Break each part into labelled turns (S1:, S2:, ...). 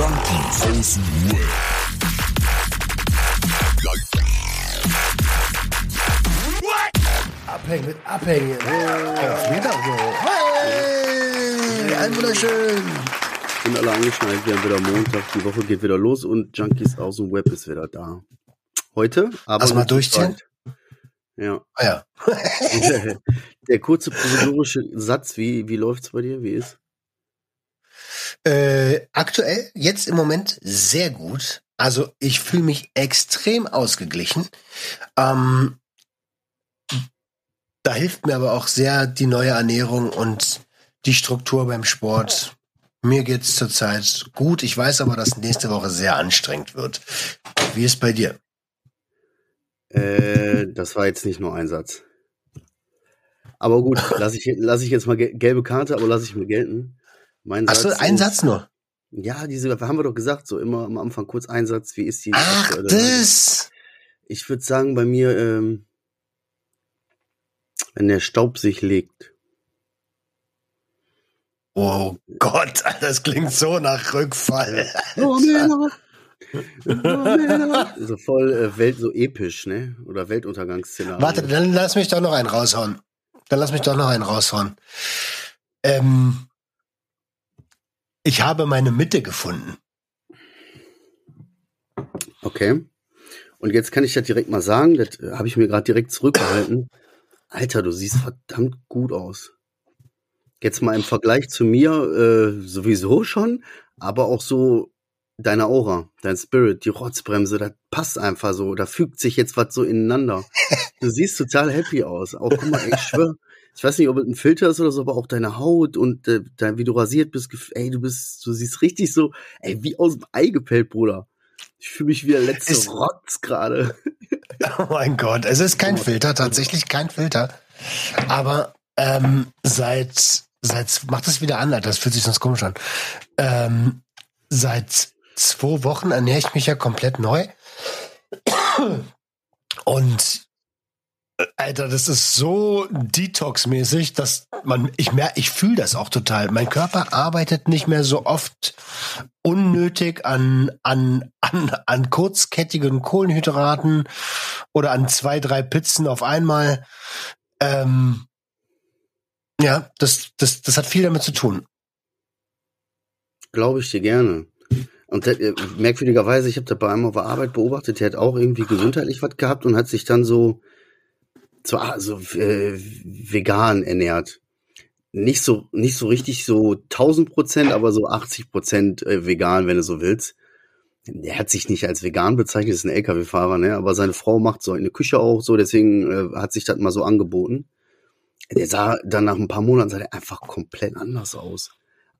S1: Junkies aus dem Web.
S2: Abhängen mit Abhängen. Auf Meter so. Hey, ein wunderschön.
S3: Sind alle angeschnallt, wir haben wieder Montag, die Woche geht wieder los und Junkies aus dem Web ist wieder da. Heute, aber.
S2: Lass mal durchziehen.
S3: Ja.
S2: Ah ja.
S3: Der kurze provisorische Satz, wie, wie läuft's bei dir? Wie ist?
S2: Äh, aktuell, jetzt im Moment sehr gut. Also ich fühle mich extrem ausgeglichen. Ähm, da hilft mir aber auch sehr die neue Ernährung und die Struktur beim Sport. Mir geht's zurzeit gut. Ich weiß aber, dass nächste Woche sehr anstrengend wird. Wie ist bei dir?
S3: Äh, das war jetzt nicht nur ein Satz. Aber gut, lass ich, lass ich jetzt mal ge- gelbe Karte, aber lass ich mir gelten. Mein
S2: Hast du einen
S3: ist-
S2: Satz nur?
S3: Ja, diese, haben wir doch gesagt, so immer am Anfang kurz ein Satz, wie ist die
S2: Ach,
S3: aktuelle
S2: das.
S3: Ich würde sagen, bei mir, ähm, wenn der Staub sich legt.
S2: Oh Gott, das klingt so nach Rückfall.
S3: so voll äh, Welt, so episch, ne? Oder Weltuntergangsszenario.
S2: Warte, dann lass mich doch noch einen raushauen. Dann lass mich doch noch einen raushauen. Ähm, ich habe meine Mitte gefunden.
S3: Okay. Und jetzt kann ich das direkt mal sagen, das äh, habe ich mir gerade direkt zurückgehalten. Alter, du siehst verdammt gut aus. Jetzt mal im Vergleich zu mir äh, sowieso schon, aber auch so deine Aura, dein Spirit, die Rotzbremse, das passt einfach so. Da fügt sich jetzt was so ineinander. Du siehst total happy aus. Auch guck mal, ich schwör, ich weiß nicht, ob es ein Filter ist oder so, aber auch deine Haut und äh, dein, wie du rasiert bist, ey, du bist, du siehst richtig so, ey, wie aus dem Ei gepellt, Bruder. Ich fühle mich wie der letzte
S2: Ist-
S3: Rotz gerade.
S2: Oh mein Gott, es ist kein Filter, tatsächlich kein Filter. Aber ähm, seit, seit, mach das wieder an, Alter, das fühlt sich sonst komisch an. Ähm, seit zwei Wochen ernähre ich mich ja komplett neu. Und Alter, das ist so Detox-mäßig, dass man, ich merke, ich fühle das auch total. Mein Körper arbeitet nicht mehr so oft unnötig an, an, an, an kurzkettigen Kohlenhydraten oder an zwei, drei Pizzen auf einmal. Ähm, ja, das, das, das hat viel damit zu tun.
S3: Glaube ich dir gerne. Und äh, merkwürdigerweise, ich habe da bei einem auf der Arbeit beobachtet, der hat auch irgendwie gesundheitlich was gehabt und hat sich dann so, so, ah, so äh, vegan ernährt. Nicht so, nicht so richtig so 1000 Prozent, aber so 80 Prozent äh, vegan, wenn du so willst. Der hat sich nicht als vegan bezeichnet, ist ein LKW-Fahrer, ne? Aber seine Frau macht so in der Küche auch so, deswegen äh, hat sich das mal so angeboten. Der sah dann nach ein paar Monaten sah der einfach komplett anders aus.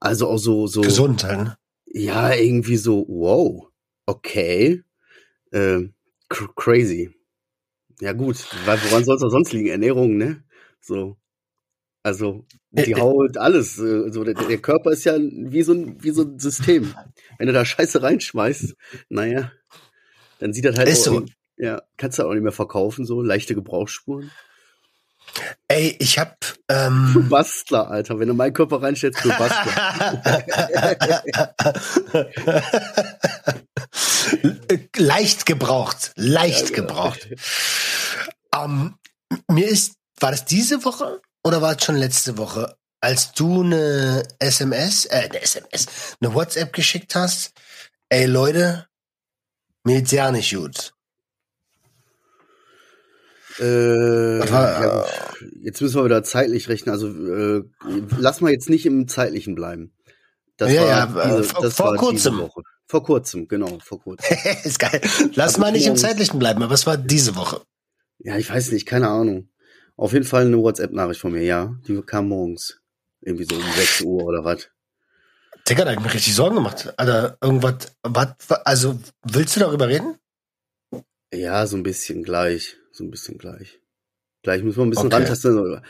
S3: Also auch so, so.
S2: Gesund. Ne?
S3: Ja, irgendwie so, wow, okay, cr crazy. Ja gut, weil woran soll es auch sonst liegen? Ernährung, ne? So, also die Haut, alles. äh, So der, der Körper ist ja wie so ein wie so ein System. Wenn du da Scheiße reinschmeißt, naja, dann sieht das halt
S2: Ist
S3: auch,
S2: so.
S3: ja, kannst du auch nicht mehr verkaufen, so leichte Gebrauchsspuren.
S2: Ey, ich hab
S3: Du
S2: ähm,
S3: Bastler, Alter, wenn du meinen Körper reinstellst, du Bastler.
S2: leicht gebraucht, leicht
S3: Ja, genau.
S2: gebraucht. Ähm, mir ist, war das diese Woche oder war es schon letzte Woche, als du eine SMS, äh, eine SMS, eine WhatsApp geschickt hast? Ey Leute, mir geht's ja nicht gut.
S3: Äh, ja, gut. jetzt müssen wir wieder zeitlich rechnen. Also äh, lass mal jetzt nicht im zeitlichen bleiben. Das
S2: Ja,
S3: war,
S2: ja,
S3: diese,
S2: äh, vor- vor kurzem.
S3: Woche. Vor kurzem, genau, vor kurzem.
S2: ist geil. Lass mal nicht im zeitlichen bleiben, aber es war diese Woche.
S3: ja, ich weiß nicht, keine Ahnung. Auf jeden Fall eine WhatsApp-Nachricht von mir, ja. Die kam morgens. Irgendwie so um 6 Uhr oder was.
S2: Digga, da hab ich mir richtig Sorgen gemacht. Alter, irgendwas, was, also, willst du darüber reden?
S3: Ja, so ein bisschen gleich. So ein bisschen gleich. Gleich müssen wir ein bisschen
S2: Okay.
S3: rantasten.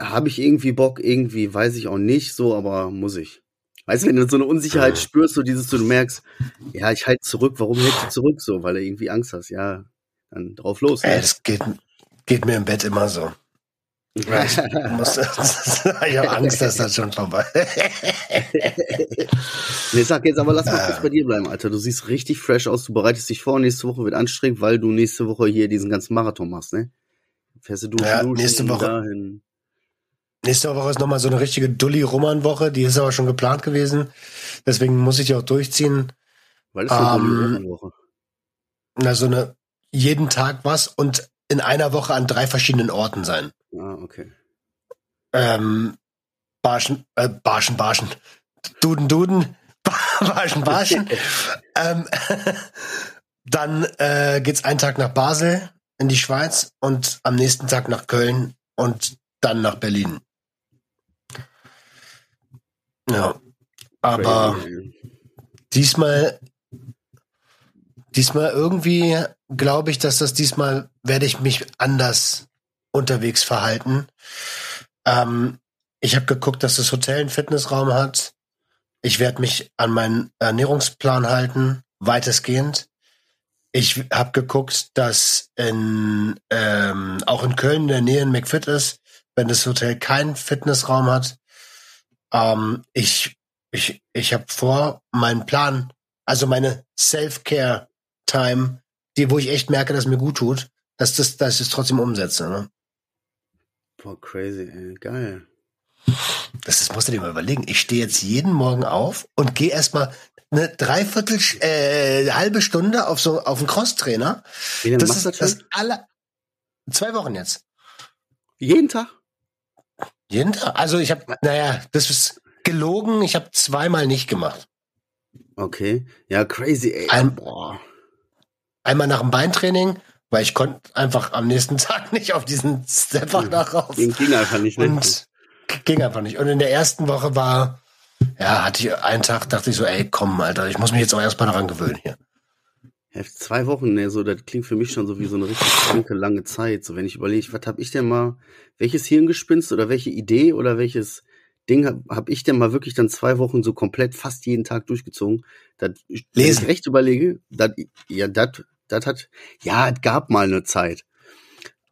S3: Habe ich irgendwie Bock, irgendwie, weiß ich auch nicht so, aber muss ich. Weißt du, wenn du so eine Unsicherheit spürst, so dieses, so du merkst, ja, ich halte zurück, warum hältst du zurück so? Weil du irgendwie Angst hast, ja, dann drauf los.
S2: Ey,
S3: Ne?
S2: das geht, geht mir im Bett immer so. Ich, muss, ich habe Angst, dass das schon vorbei
S3: Nee, sag jetzt aber, lass mal kurz bei dir bleiben, Alter. Du siehst richtig fresh aus. Du bereitest dich vor. Nächste Woche wird anstrengend, weil du nächste Woche hier diesen ganzen Marathon machst, ne? Fährst du duschen,
S2: Ja, nächste Woche.
S3: dahin.
S2: Nächste Woche ist nochmal so eine richtige Dulli-Roman-Woche. Die ist aber schon geplant gewesen. Deswegen muss ich die auch durchziehen.
S3: Weil ist eine
S2: Ähm,
S3: um, Woche.
S2: Na, so eine jeden Tag was und in einer Woche an drei verschiedenen Orten sein.
S3: Ah, okay.
S2: Ähm, Barschen, äh, Barschen, Barschen. Duden, Duden. Barschen, Barschen. ähm, dann äh, geht's einen Tag nach Basel in die Schweiz und am nächsten Tag nach Köln und dann nach Berlin. Ja. Aber
S3: Crazy.
S2: diesmal, diesmal irgendwie glaube ich, dass das diesmal werde ich mich anders unterwegs verhalten. Ähm, ich habe geguckt, dass das Hotel einen Fitnessraum hat. Ich werde mich an meinen Ernährungsplan halten, weitestgehend. Ich habe geguckt, dass in, ähm, auch in Köln in der Nähe ein McFit ist, wenn das Hotel keinen Fitnessraum hat. Ähm, ich ich, ich habe vor, meinen Plan, also meine Self-Care-Time, die, wo ich echt merke, dass es mir gut tut, dass, das, dass ich es trotzdem umsetze. Ne?
S3: Boah, crazy, ey. Geil.
S2: Das, das musst du dir mal überlegen. Ich stehe jetzt jeden Morgen auf und gehe erstmal eine Dreiviertel, äh, halbe Stunde auf so auf einen Crosstrainer. Das ist
S3: das
S2: das aller zwei Wochen jetzt.
S3: Jeden Tag?
S2: Jeden Tag. Also ich habe, naja, das ist gelogen. Ich habe zweimal nicht gemacht.
S3: Okay. Ja, crazy, ey.
S2: Ein-. Einmal nach dem Beintraining, weil ich konnte einfach am nächsten Tag nicht auf diesen Stepper nach rauf.
S3: Ging, ging einfach nicht.
S2: Und ging einfach nicht. Und in der ersten Woche war, ja, hatte ich einen Tag, dachte ich so, ey, komm, Alter, ich muss mich jetzt auch erstmal daran gewöhnen hier.
S3: Ja, zwei Wochen, ne, so, das klingt für mich schon so wie so eine richtig kranke, lange Zeit. So, wenn ich überlege, was hab ich denn mal, welches Hirngespinst oder welche Idee oder welches Ding hab, hab ich denn mal wirklich dann zwei Wochen so komplett fast jeden Tag durchgezogen? Das, wenn ich recht überlege, das, ja, das, das hat, ja, es gab mal eine Zeit.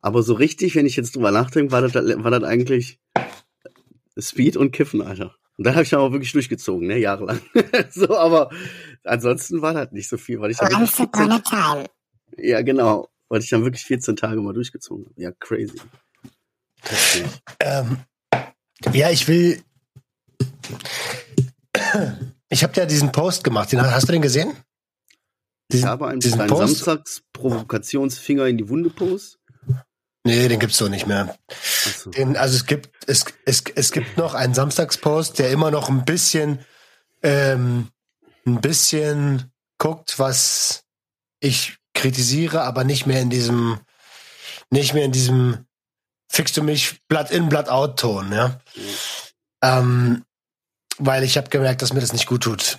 S3: Aber so richtig, wenn ich jetzt drüber nachdenke, war das, war das eigentlich Speed und Kiffen, Alter. Und dann habe ich dann auch wirklich durchgezogen, ne, jahrelang. so, aber ansonsten war das nicht so viel, weil ich dann wirklich 14,
S4: time.
S3: ja, genau, weil ich dann wirklich 14 Tage mal durchgezogen habe. Ja, crazy.
S2: Ähm, ja, ich will. Ich habe ja diesen Post gemacht. Den, hast du den gesehen?
S3: Ich
S2: Diesen-
S3: habe einen
S2: diesen
S3: kleinen
S2: Post?
S3: Samstags-Provokationsfinger in die Wunde Post.
S2: Nee, den gibt's so nicht mehr.
S3: Achso.
S2: Den, also es gibt, es, es, es gibt noch einen Samstagspost, der immer noch ein bisschen, ähm, ein bisschen guckt, was ich kritisiere, aber nicht mehr in diesem, nicht mehr in diesem fixst du mich Blatt in, Blatt out Ton, ja. Ähm, weil ich habe gemerkt, dass mir das nicht gut tut.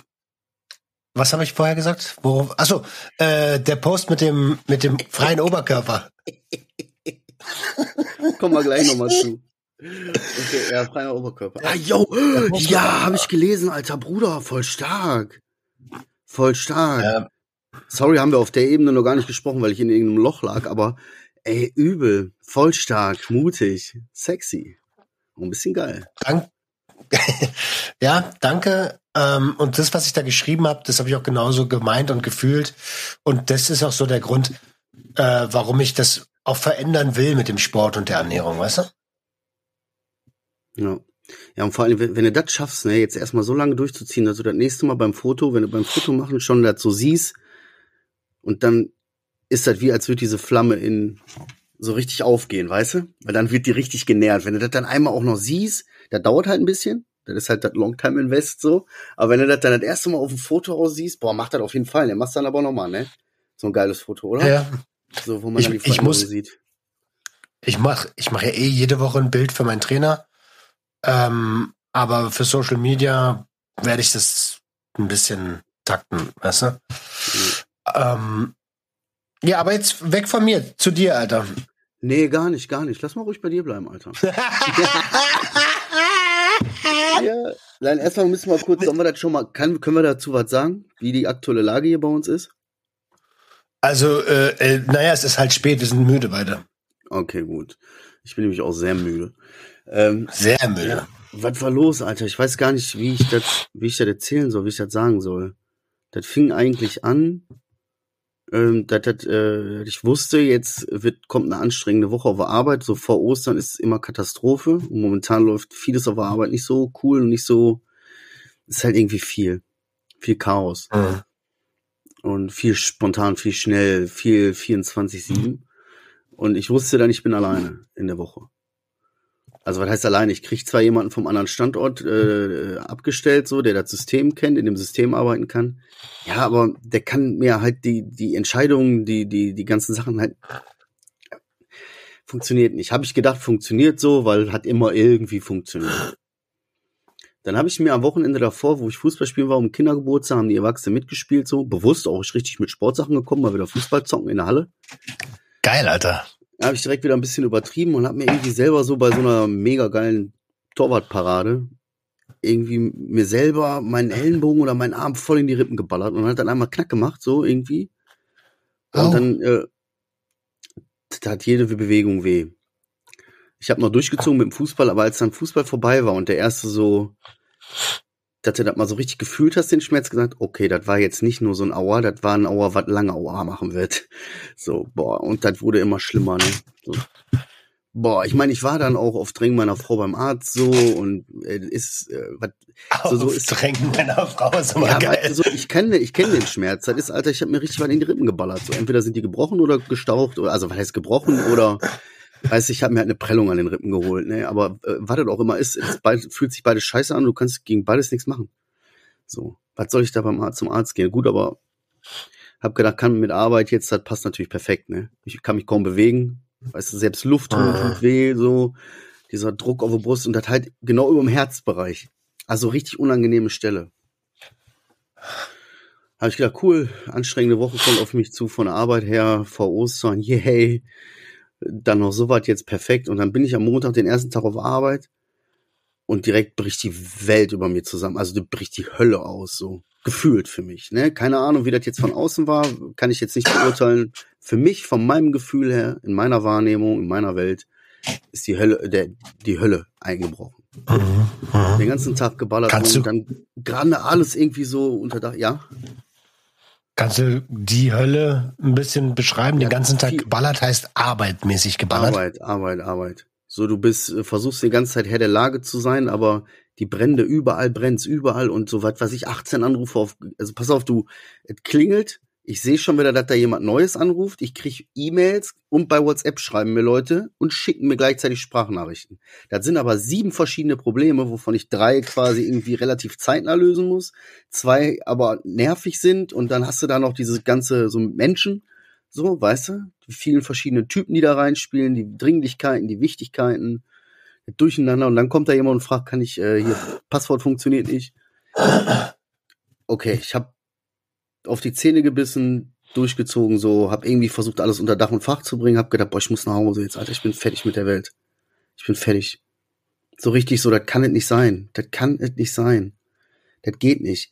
S2: Was habe ich vorher gesagt? Worauf? Achso, äh, der Post mit dem mit dem freien Oberkörper.
S3: Kommen wir gleich nochmal zu. Okay, ja, freier Oberkörper. Ah, yo, ja, habe ich gelesen, alter Bruder, voll stark. Voll stark.
S2: Ja,
S3: Sorry, haben wir auf der Ebene noch gar nicht gesprochen, weil ich in irgendeinem Loch lag, aber ey, übel, voll stark, mutig, sexy. Und ein bisschen geil.
S2: Dank ja, danke. Ähm, und das, was ich da geschrieben habe, das habe ich auch genauso gemeint und gefühlt. Und das ist auch so der Grund, äh, warum ich das auch verändern will mit dem Sport und der Ernährung, weißt du?
S3: Ja. Ja, und vor allem, wenn, wenn du das schaffst, ne, jetzt erstmal so lange durchzuziehen, dass du das nächste Mal beim Foto, wenn du beim Foto machen schon das so siehst, und dann ist das wie, als würde diese Flamme in so richtig aufgehen, weißt du? Weil dann wird die richtig genährt. Wenn du das dann einmal auch noch siehst, das dauert halt ein bisschen. Das ist halt das Longtime Invest so. Aber wenn du das dann das erste Mal auf dem Foto raus siehst, boah, mach das auf jeden Fall. Der machst dann aber nochmal, ne? So ein geiles Foto, oder?
S2: Ja.
S3: So, wo man
S2: Ich-
S3: dann die
S2: ich muss-
S3: sieht.
S2: Ich mache ich mach ja eh jede Woche ein Bild für meinen Trainer. Ähm, aber für Social Media werde ich das ein bisschen takten, weißt du? Ähm, ja, aber jetzt weg von mir, zu dir, Alter.
S3: Nee, gar nicht, gar nicht. Lass mal ruhig bei dir bleiben, Alter. Ja, nein, erstmal müssen wir kurz, sollen wir das schon mal, kann, können wir dazu was sagen, wie die aktuelle Lage hier bei uns ist?
S2: Also, äh, äh, naja, es ist halt spät, wir sind müde beide.
S3: Okay, gut. Ich bin nämlich auch sehr müde. Ähm,
S2: Sehr müde.
S3: ja, was war los, Alter? Ich weiß gar nicht, wie ich das, wie ich das erzählen soll, wie ich das sagen soll. Das fing eigentlich an, ähm, dass das, äh, ich wusste, jetzt wird, kommt eine anstrengende Woche auf der Arbeit. So vor Ostern ist es immer Katastrophe. Und momentan läuft vieles auf der Arbeit nicht so cool und nicht so, ist halt irgendwie viel. Viel Chaos.
S2: Mhm.
S3: Und viel spontan, viel schnell, viel 24-7. Und ich wusste dann, ich bin alleine in der Woche. Also was heißt alleine? Ich krieg zwar jemanden vom anderen Standort äh, abgestellt, so, der das System kennt, in dem System arbeiten kann. Ja, aber der kann mir halt die, die Entscheidungen, die, die, die ganzen Sachen halt funktioniert nicht. Habe ich gedacht, funktioniert so, weil hat immer irgendwie funktioniert. Dann habe ich mir am Wochenende davor, wo ich Fußball spielen war, um Kindergeburtstag, haben die Erwachsenen mitgespielt, so bewusst auch ich richtig mit Sportsachen gekommen, mal wieder Fußball zocken in der Halle.
S2: Geil, Alter.
S3: Da habe ich direkt wieder ein bisschen übertrieben und habe mir irgendwie selber so bei so einer mega geilen Torwartparade irgendwie mir selber meinen Ellenbogen oder meinen Arm voll in die Rippen geballert und hat dann einmal knack gemacht, so irgendwie. Und
S2: Au.
S3: dann äh, da hat jede Bewegung weh. Ich habe noch durchgezogen mit dem Fußball, aber als dann Fußball vorbei war und der erste so, dass du das mal so richtig gefühlt hast, den Schmerz gesagt, okay, das war jetzt nicht nur so ein Aua, das war ein Aua, was lange Aua machen wird. So, boah, und das wurde immer schlimmer, ne? So. Boah, ich meine, ich war dann auch auf Drängen meiner Frau beim Arzt so und äh, ist, äh, was, so, so ist
S2: Drängen meiner Frau ist immer
S3: ja,
S2: geil.
S3: weil, so, ich kenne ich kenn den Schmerz. Das ist, Alter, ich habe mir richtig was in die Rippen geballert. So, entweder sind die gebrochen oder gestaucht, oder, also was heißt gebrochen oder weiß ich, habe mir halt eine Prellung an den Rippen geholt, ne? Aber äh, was das auch immer ist, es beid, fühlt sich beides scheiße an, du kannst gegen beides nichts machen. So, was soll ich da beim Arzt zum Arzt gehen? Gut, aber hab gedacht, kann mit Arbeit jetzt, das passt natürlich perfekt, ne? Ich kann mich kaum bewegen, weißt du, selbst Luft holen tut weh, so dieser Druck auf der Brust und das halt genau über dem Herzbereich. Also richtig unangenehme Stelle. Habe ich gedacht, cool, anstrengende Woche kommt auf mich zu von der Arbeit her, vor Ostern, yay. Dann noch so weit jetzt perfekt. Und dann bin ich am Montag den ersten Tag auf Arbeit und direkt bricht die Welt über mir zusammen. Also bricht die Hölle aus, so gefühlt für mich. Ne? Keine Ahnung, wie das jetzt von außen war, kann ich jetzt nicht beurteilen. Für mich, von meinem Gefühl her, in meiner Wahrnehmung, in meiner Welt, ist die Hölle, der, die Hölle eingebrochen. Den ganzen Tag geballert
S2: Kannst
S3: und dann gerade alles irgendwie so unter Dach. Ja,
S2: Kannst du die Hölle ein bisschen beschreiben? Den ganzen Tag geballert heißt arbeitmäßig geballert.
S3: Arbeit, Arbeit, Arbeit. So, du bist, äh, versuchst die ganze Zeit Herr der Lage zu sein, aber die Brände überall brennt's überall und so was weiß ich, 18 Anrufe auf, also pass auf, du, es klingelt, ich sehe schon wieder, dass da jemand Neues anruft, ich krieg E-Mails und bei WhatsApp schreiben mir Leute und schicken mir gleichzeitig Sprachnachrichten. Das sind aber sieben verschiedene Probleme, wovon ich drei quasi irgendwie relativ zeitnah lösen muss, zwei aber nervig sind und dann hast du da noch dieses ganze, so Menschen, so, weißt du, die vielen verschiedenen Typen, die da reinspielen, die Dringlichkeiten, die Wichtigkeiten, durcheinander und dann kommt da jemand und fragt, kann ich, äh, hier, Passwort funktioniert nicht. Okay, ich habe auf die Zähne gebissen, durchgezogen, so, hab irgendwie versucht, alles unter Dach und Fach zu bringen, hab gedacht, boah, ich muss nach Hause jetzt, Alter, ich bin fertig mit der Welt. Ich bin fertig. So richtig so, das kann es nicht sein. Das kann es nicht sein. Das geht nicht.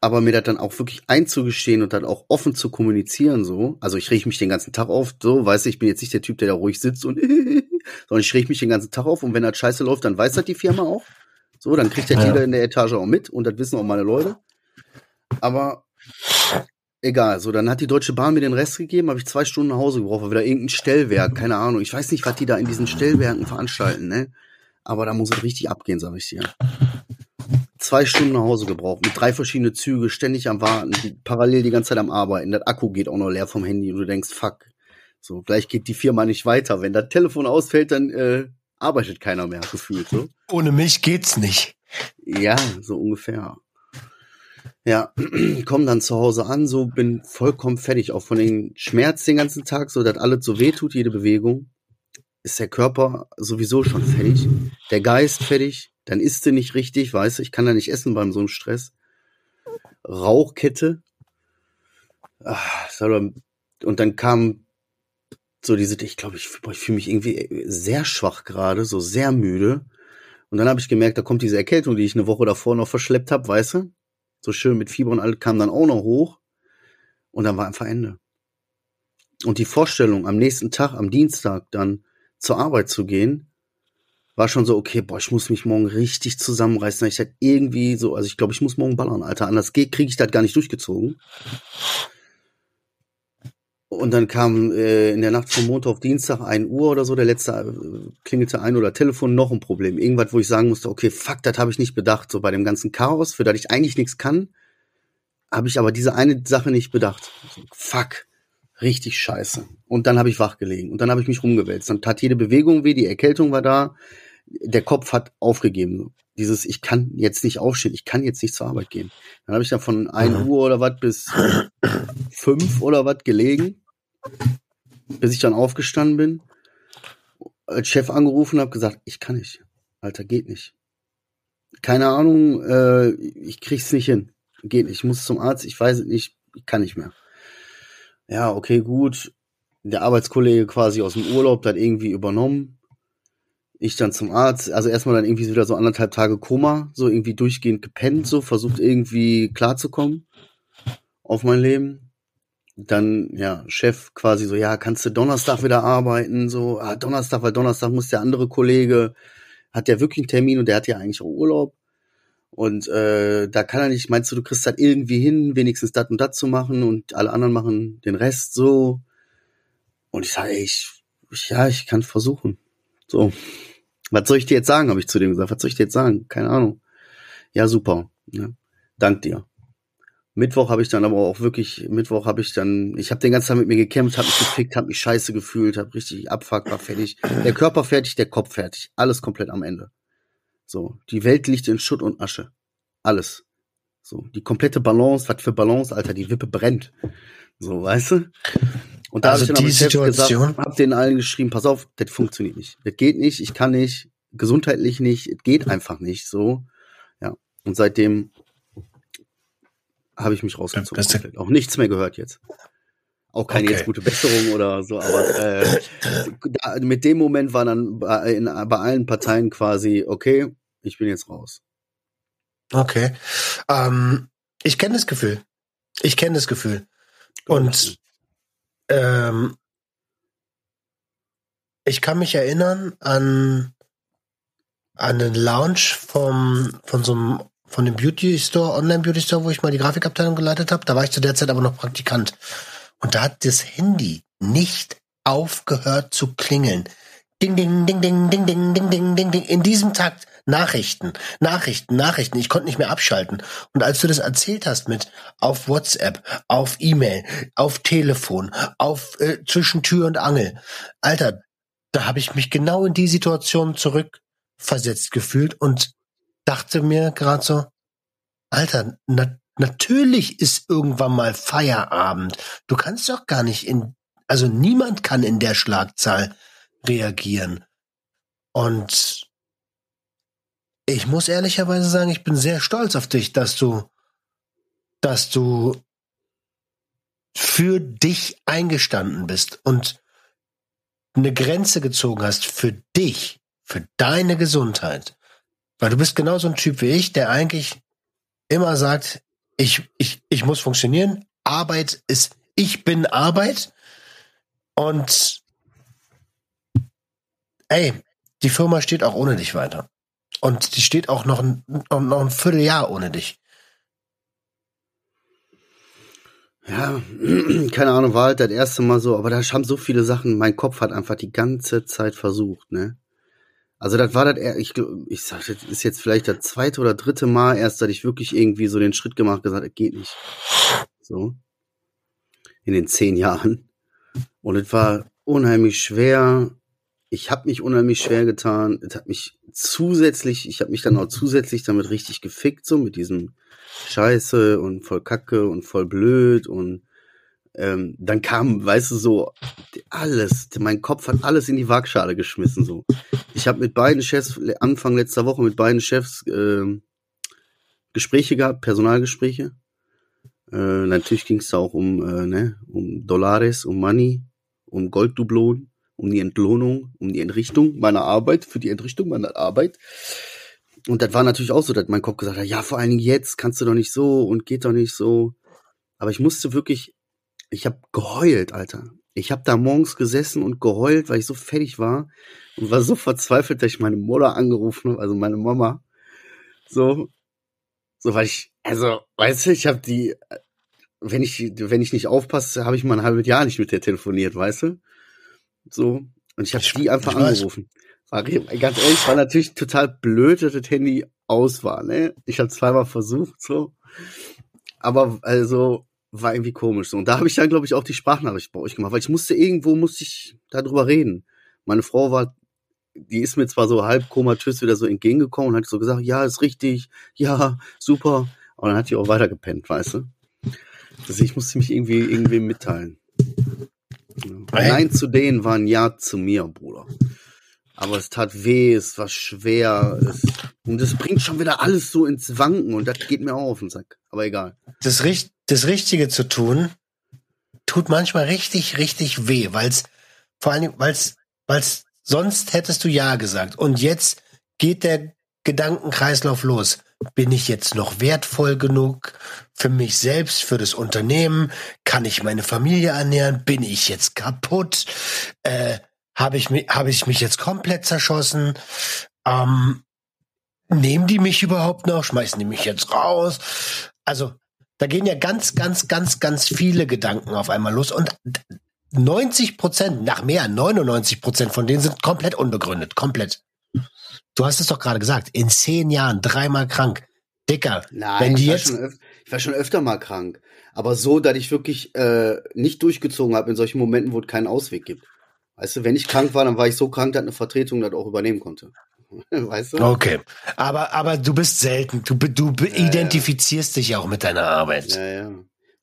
S3: Aber mir das dann auch wirklich einzugestehen und dann auch offen zu kommunizieren, so. Also ich reg mich den ganzen Tag auf, so, weißt du, ich bin jetzt nicht der Typ, der da ruhig sitzt und, sondern ich reg mich den ganzen Tag auf und wenn das scheiße läuft, dann weiß das die Firma auch. So, dann kriegt das
S2: Ja.
S3: jeder in der Etage auch mit und das wissen auch meine Leute. Aber egal, so, dann hat die Deutsche Bahn mir den Rest gegeben, habe ich zwei Stunden nach Hause gebraucht, war wieder irgendein Stellwerk, keine Ahnung. Ich weiß nicht, was die da in diesen Stellwerken veranstalten, ne? Aber da muss es richtig abgehen, sag ich dir. Zwei Stunden nach Hause gebraucht, mit drei verschiedene Züge, ständig am Warten, die, parallel die ganze Zeit am Arbeiten. Das Akku geht auch noch leer vom Handy und du denkst, fuck, so, gleich geht die Firma nicht weiter. Wenn das Telefon ausfällt, dann äh, arbeitet keiner mehr, gefühlt, so.
S2: Ohne mich geht's nicht.
S3: Ja, so ungefähr. Ja, komm dann zu Hause an, so bin vollkommen fertig, auch von den Schmerz den ganzen Tag, so dass alles so weh tut, jede Bewegung. Ist der Körper sowieso schon fertig, der Geist fertig, dann isst du nicht richtig, weißt du, ich kann da nicht essen beim so einem Stress. Rauchkette. So, Und dann kam so diese, ich glaube, ich, ich fühle mich irgendwie sehr schwach gerade, so sehr müde. Und dann habe ich gemerkt, da kommt diese Erkältung, die ich eine Woche davor noch verschleppt habe, weißt du? So schön mit Fieber und alles kam dann auch noch hoch. Und dann war einfach Ende. Und die Vorstellung, am nächsten Tag, am Dienstag dann zur Arbeit zu gehen, war schon so, okay, boah, ich muss mich morgen richtig zusammenreißen. Ich hätte irgendwie so, also ich glaube, ich muss morgen ballern, Alter. Anders kriege ich das gar nicht durchgezogen. Und dann kam äh, in der Nacht von Montag auf Dienstag, ein Uhr oder so, der letzte äh, klingelte ein oder Telefon, noch ein Problem. Irgendwas, wo ich sagen musste, okay, fuck, das habe ich nicht bedacht. So bei dem ganzen Chaos, für das ich eigentlich nichts kann, habe ich aber diese eine Sache nicht bedacht. Fuck, richtig scheiße. Und dann habe ich wach gelegen und dann habe ich mich rumgewälzt. Dann tat jede Bewegung weh, die Erkältung war da, der Kopf hat aufgegeben. Dieses, ich kann jetzt nicht aufstehen, ich kann jetzt nicht zur Arbeit gehen. Dann habe ich da von 1 mhm. Uhr oder was bis 5 oder was gelegen, bis ich dann aufgestanden bin, als Chef angerufen habe, gesagt, ich kann nicht. Alter, geht nicht. Keine Ahnung, äh, ich krieg's nicht hin. Geht nicht. Ich muss zum Arzt, ich weiß es nicht, ich kann nicht mehr. Ja, okay, gut. Der Arbeitskollege quasi aus dem Urlaub hat irgendwie übernommen ich dann zum Arzt, also erstmal dann irgendwie wieder so anderthalb Tage Koma, so irgendwie durchgehend gepennt, so versucht irgendwie klarzukommen auf mein Leben. Dann, ja, Chef quasi so, ja, kannst du Donnerstag wieder arbeiten, so, ah, Donnerstag, weil Donnerstag muss der andere Kollege, hat ja wirklich einen Termin und der hat ja eigentlich auch Urlaub. Und äh, da kann er nicht, meinst du, du kriegst halt irgendwie hin, wenigstens das und das zu machen und alle anderen machen den Rest so. Und ich sage, ich, ja, ich kann versuchen. So. Was soll ich dir jetzt sagen, habe ich zu dem gesagt. Was soll ich dir jetzt sagen? Keine Ahnung. Ja, super. Ja, dank dir. Mittwoch habe ich dann aber auch wirklich, Mittwoch habe ich dann, ich habe den ganzen Tag mit mir gekämpft, habe mich gefickt, habe mich scheiße gefühlt, habe richtig abfuck, war fertig. Der Körper fertig, der Kopf fertig. Alles komplett am Ende. So, die Welt liegt in Schutt und Asche. Alles. So, die komplette Balance, was für Balance, Alter, die Wippe brennt. So, weißt du? Und da also habe ich dann die Situation gesagt, hab den allen geschrieben, pass auf, das funktioniert nicht. Das geht nicht, ich kann nicht, gesundheitlich nicht, es geht einfach nicht so. Ja. Und seitdem habe ich mich rausgezogen. Ja, auch nichts mehr gehört jetzt. Auch keine okay. jetzt gute Besserung oder so, aber äh, da, mit dem Moment war dann bei, in, bei allen Parteien quasi, okay, ich bin jetzt raus.
S2: Okay. Ähm, ich kenne das Gefühl. Ich kenne das Gefühl. Und ähm, ich kann mich erinnern an, an den Launch vom, von so einem, von dem Beauty Store, Online Beauty Store, wo ich mal die Grafikabteilung geleitet habe. Da war ich zu der Zeit aber noch Praktikant. Und da hat das Handy nicht aufgehört zu klingeln. Ding, ding, ding, ding, ding, ding, ding, ding, ding, ding. In diesem Takt. Nachrichten, Nachrichten, Nachrichten. Ich konnte nicht mehr abschalten. Und als du das erzählt hast mit auf WhatsApp, auf E-Mail, auf Telefon, auf äh, zwischen Tür und Angel, Alter, da habe ich mich genau in die Situation zurückversetzt gefühlt und dachte mir gerade so, Alter, na, natürlich ist irgendwann mal Feierabend. Du kannst doch gar nicht in, also niemand kann in der Schlagzahl reagieren. Und ich muss ehrlicherweise sagen, ich bin sehr stolz auf dich, dass du, dass du für dich eingestanden bist und eine Grenze gezogen hast für dich, für deine Gesundheit. Weil du bist genauso ein Typ wie ich, der eigentlich immer sagt, ich, ich, ich muss funktionieren. Arbeit ist, ich bin Arbeit. Und ey, die Firma steht auch ohne dich weiter. Und die steht auch noch ein, noch ein Vierteljahr ohne dich.
S3: Ja, keine Ahnung, war halt das erste Mal so, aber da haben so viele Sachen, mein Kopf hat einfach die ganze Zeit versucht, ne? Also das war das, ich, ich sag, das ist jetzt vielleicht das zweite oder dritte Mal erst, dass ich wirklich irgendwie so den Schritt gemacht, gesagt, das geht nicht. So. In den zehn Jahren. Und es war unheimlich schwer. Ich habe mich unheimlich schwer getan. Es hat mich zusätzlich, ich habe mich dann auch zusätzlich damit richtig gefickt, so mit diesem Scheiße und voll Kacke und voll blöd und ähm, dann kam, weißt du, so alles, mein Kopf hat alles in die Waagschale geschmissen. So, ich habe mit beiden Chefs Anfang letzter Woche mit beiden Chefs äh, Gespräche gehabt, Personalgespräche. Äh, natürlich ging es da auch um, äh, ne, um Dollares, um Money, um Golddublon um die Entlohnung, um die Entrichtung meiner Arbeit, für die Entrichtung meiner Arbeit. Und das war natürlich auch so, dass mein Kopf gesagt hat, ja, vor allen Dingen jetzt kannst du doch nicht so und geht doch nicht so. Aber ich musste wirklich, ich habe geheult, Alter. Ich habe da morgens gesessen und geheult, weil ich so fertig war und war so verzweifelt, dass ich meine Mutter angerufen habe, also meine Mama. So, so weil ich, also, weißt du, ich habe die, wenn ich, wenn ich nicht aufpasse, habe ich mal ein halbes Jahr nicht mit der telefoniert, weißt du? So, und ich habe die einfach angerufen. War, ganz ehrlich, war natürlich total blöd, dass das Handy aus war, ne? Ich habe zweimal versucht, so. Aber also war irgendwie komisch. So. Und da habe ich dann, glaube ich, auch die Sprachnachricht bei euch gemacht, weil ich musste irgendwo, musste ich darüber reden. Meine Frau war, die ist mir zwar so halb komatös wieder so entgegengekommen und hat so gesagt, ja, ist richtig, ja, super. Und dann hat die auch weiter gepennt, weißt du? Also ich musste mich irgendwie irgendwie mitteilen. Ja. Nein zu denen war ein Ja zu mir, Bruder. Aber es tat weh, es war schwer. Es, und es bringt schon wieder alles so ins Wanken und das geht mir auch auf den Sack. Aber egal.
S2: Das, das Richtige zu tun, tut manchmal richtig, richtig weh, weil es vor weil es, weil es sonst hättest du Ja gesagt. Und jetzt geht der Gedankenkreislauf los. Bin ich jetzt noch wertvoll genug für mich selbst, für das Unternehmen? Kann ich meine Familie ernähren? Bin ich jetzt kaputt? Äh, habe ich, mich, habe ich mich jetzt komplett zerschossen? Ähm, nehmen die mich überhaupt noch? Schmeißen die mich jetzt raus? Also, da gehen ja ganz, ganz, ganz, ganz viele Gedanken auf einmal los und 90 Prozent, nach mehr, 99 Prozent von denen sind komplett unbegründet, komplett. Du hast es doch gerade gesagt, in zehn Jahren dreimal krank. Dicker,
S3: Nein, wenn die ich jetzt. ich war schon öfter mal krank. Aber so, dass ich wirklich äh, nicht durchgezogen habe in solchen Momenten, wo es keinen Ausweg gibt. Weißt du, wenn ich krank war, dann war ich so krank, dass eine Vertretung das auch übernehmen konnte. weißt du?
S2: Okay. Aber, aber du bist selten. Du, du ja, identifizierst ja. dich auch mit deiner Arbeit.
S3: Ja, ja.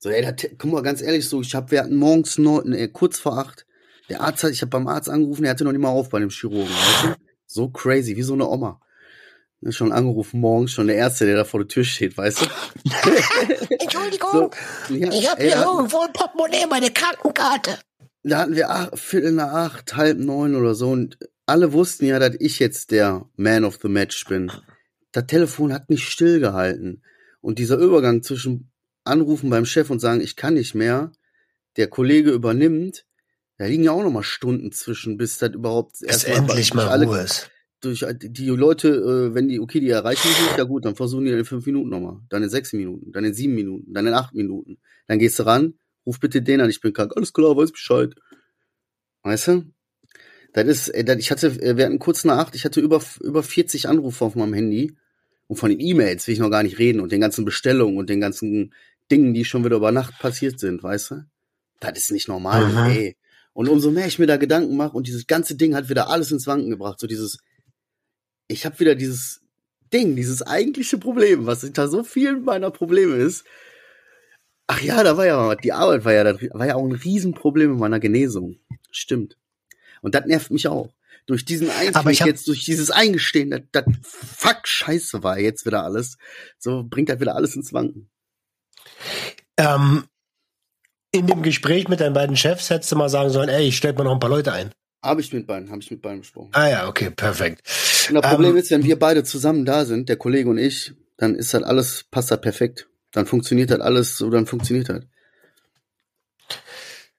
S3: So, ey, da, guck mal, ganz ehrlich, so, ich hab, wir hatten morgens neun, äh, kurz vor acht, der Arzt hat, ich habe beim Arzt angerufen, der hatte noch nicht mal auf bei dem Chirurgen, weißt du? So crazy, wie so eine Oma. Schon angerufen morgens, schon der Erste, der da vor der Tür steht, weißt du?
S2: Entschuldigung, so, ja, ich habe hier irgendwo ein Portemonnaie, meine Krankenkarte
S3: da hatten wir acht, Viertel nach acht, halb neun oder so und alle wussten ja, dass ich jetzt der Man of the Match bin. Das Telefon hat mich stillgehalten. Und dieser Übergang zwischen Anrufen beim Chef und sagen, ich kann nicht mehr, der Kollege übernimmt, da liegen ja auch noch mal Stunden zwischen, bis das überhaupt
S2: erst endlich mal alle, Ruhe ist.
S3: Durch die Leute, äh, wenn die, okay, die erreichen nicht, ja gut, dann versuchen die in fünf Minuten nochmal, dann in sechs Minuten, dann in sieben Minuten, dann in acht Minuten. Dann gehst du ran, ruf bitte den an, ich bin krank. Alles klar, weiß Bescheid. Weißt du? Das ist, äh, das, ich hatte, äh, wir hatten kurz nach acht, ich hatte über, über 40 Anrufe auf meinem Handy. Und von den E-Mails will ich noch gar nicht reden und den ganzen Bestellungen und den ganzen Dingen, die schon wieder über Nacht passiert sind, weißt du? Das ist nicht normal, Aha. ey. Und umso mehr ich mir da Gedanken mache und dieses ganze Ding hat wieder alles ins Wanken gebracht, so dieses, ich habe wieder dieses Ding, dieses eigentliche Problem, was hinter so vielen meiner Probleme ist, Ach ja, da war ja, die Arbeit war ja, da war ja auch ein Riesenproblem in meiner Genesung. Stimmt. Und das nervt mich auch. Durch diesen Einstieg jetzt, durch dieses Eingestehen, das, das fuck scheiße war jetzt wieder alles, so bringt das wieder alles ins Wanken.
S2: Ähm, in dem Gespräch mit deinen beiden Chefs hättest du mal sagen sollen, ey, ich stell mir noch ein paar Leute ein.
S3: Habe ich mit beiden, habe ich mit beiden besprochen.
S2: Ah ja, okay, perfekt.
S3: Und das Problem ähm, ist, wenn wir beide zusammen da sind, der Kollege und ich, dann ist das alles, passt das perfekt. Dann funktioniert halt alles so, dann funktioniert halt.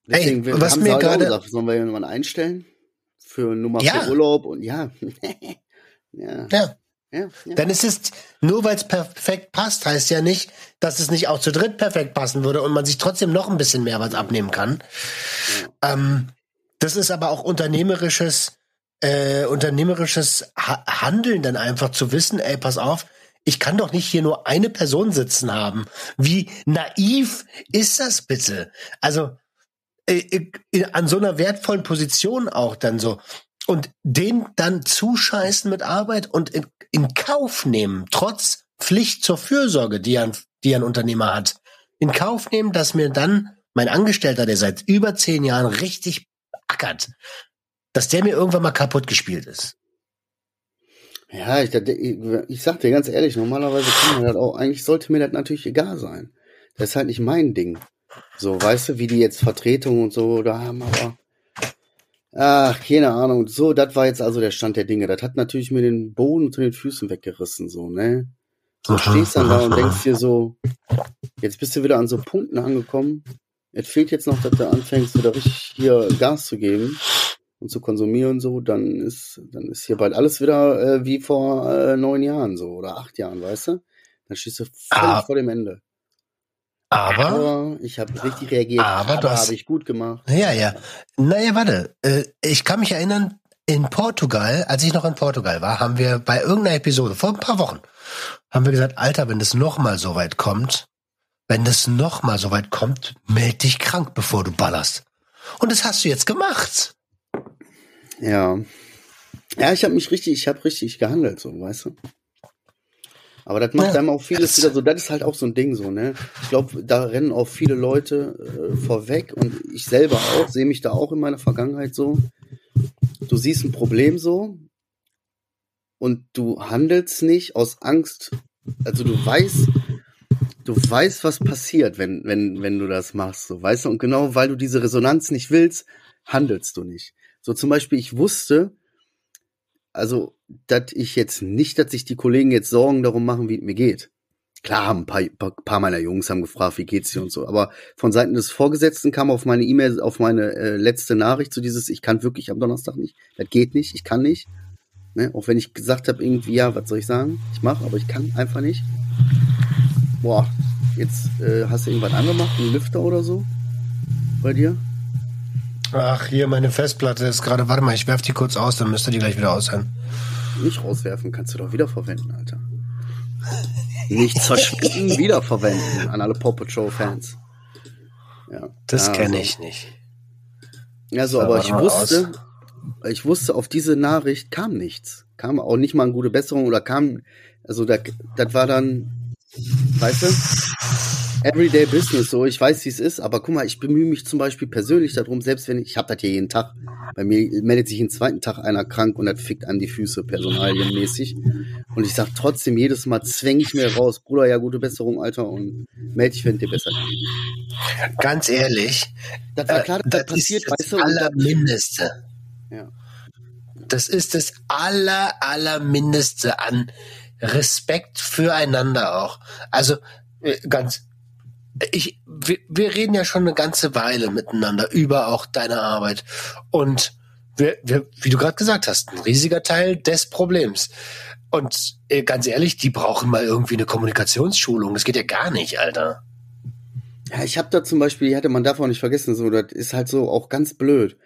S3: Deswegen Ey, was mir halt gerade gesagt, sollen wir jemanden einstellen für Nummer ja. für Urlaub und ja.
S2: ja. ja. Ja, ja. Dann ist es, nur weil es perfekt passt, heißt ja nicht, dass es nicht auch zu dritt perfekt passen würde und man sich trotzdem noch ein bisschen mehr was abnehmen kann. Ja. Ähm, das ist aber auch unternehmerisches, äh, unternehmerisches ha Handeln dann einfach zu wissen, ey, pass auf, ich kann doch nicht hier nur eine Person sitzen haben. Wie naiv ist das bitte? Also äh, äh, an so einer wertvollen Position auch dann so. Und den dann zuscheißen mit Arbeit und in, in Kauf nehmen, trotz Pflicht zur Fürsorge, die ein, die ein Unternehmer hat, in Kauf nehmen, dass mir dann mein Angestellter, der seit über zehn Jahren richtig ackert, dass der mir irgendwann mal kaputt gespielt ist.
S3: Ja, ich, ich, ich sag dir ganz ehrlich, normalerweise kann mir das auch, eigentlich sollte mir das natürlich egal sein. Das ist halt nicht mein Ding. So, weißt du, wie die jetzt Vertretung und so da haben, aber. Ach, keine Ahnung. So, das war jetzt also der Stand der Dinge. Das hat natürlich mir den Boden unter den Füßen weggerissen, so, ne? So stehst dann da und denkst dir so, jetzt bist du wieder an so Punkten angekommen, Es fehlt jetzt noch, dass du anfängst, wieder richtig hier Gas zu geben und zu konsumieren so, dann ist, dann ist hier bald alles wieder äh, wie vor äh, neun Jahren so oder acht Jahren, weißt du? Dann stehst du völlig
S2: Ah.
S3: vor dem Ende.
S2: Aber,
S3: Aber ich habe richtig reagiert.
S2: Aber hast-
S3: habe ich gut gemacht.
S2: ja, ja. Naja, warte. Äh, ich kann mich erinnern, in Portugal, als ich noch in Portugal war, haben wir bei irgendeiner Episode, vor ein paar Wochen, haben wir gesagt, Alter, wenn das nochmal so weit kommt, wenn das nochmal so weit kommt, meld dich krank, bevor du ballerst. Und das hast du jetzt gemacht.
S3: Ja. Ja, ich habe mich richtig, ich habe richtig gehandelt, so, weißt du? Aber das macht
S2: Ja,
S3: einem auch vieles wieder so, das ist halt auch so ein Ding so, ne? Ich glaube, da rennen auch viele Leute äh, vorweg und ich selber auch, sehe mich da auch in meiner Vergangenheit so. Du siehst ein Problem so und du handelst nicht aus Angst. Also du weißt, du weißt, was passiert, wenn, wenn, wenn du das machst, so, weißt du? Und genau weil du diese Resonanz nicht willst, handelst du nicht. So zum Beispiel, ich wusste, also, dass ich jetzt nicht, dass sich die Kollegen jetzt Sorgen darum machen, wie es mir geht. Klar, ein paar, paar, paar meiner Jungs haben gefragt, wie geht's dir und so. Aber von Seiten des Vorgesetzten kam auf meine E-Mail, auf meine äh, letzte Nachricht zu dieses, ich kann wirklich am Donnerstag nicht. Das geht nicht, ich kann nicht. Ne? Auch wenn ich gesagt habe, irgendwie, ja, was soll ich sagen? Ich mache, aber ich kann einfach nicht. Boah, jetzt äh, hast du irgendwas angemacht, einen Lüfter oder so? Bei dir?
S2: Ach, hier, meine Festplatte ist gerade, warte mal, ich werf die kurz aus, dann müsste die gleich wieder aus sein.
S3: Nicht rauswerfen, kannst du doch wiederverwenden, Alter. Nicht verschwinden, wiederverwenden an alle Paw Patrol Fans. Ja.
S2: Das
S3: ja,
S2: kenne
S3: also-
S2: ich nicht.
S3: Ja, so, aber ich wusste, ich wusste, auf diese Nachricht kam nichts. Kam auch nicht mal eine gute Besserung oder kam, also da, das war dann, weißt du, Everyday Business, so, ich weiß, wie es ist, aber guck mal, ich bemühe mich zum Beispiel persönlich darum, selbst wenn ich, ich habe das hier jeden Tag, bei mir meldet sich jeden zweiten Tag einer krank und das fickt an die Füße, personalienmäßig. Und ich sag trotzdem jedes Mal, zwäng ich mir raus, Bruder, ja, gute Besserung, Alter, und melde dich, wenn dir besser geht.
S2: Ganz ehrlich,
S3: Das war
S2: äh,
S3: klar, dass das,
S2: das
S3: passiert,
S2: ist das
S3: weißt du,
S2: Allermindeste.
S3: ja.
S2: Das ist das aller, allermindeste an Respekt füreinander auch. Also äh, ganz, ich, wir, wir reden ja schon eine ganze Weile miteinander über auch deine Arbeit und wir, wir, wie du gerade gesagt hast, ein riesiger Teil des Problems. Und äh, ganz ehrlich, die brauchen mal irgendwie eine Kommunikationsschulung. Das geht ja gar nicht, Alter.
S3: Ja, ich habe da zum Beispiel, hatte man darf auch nicht vergessen, so das ist halt so auch ganz blöd.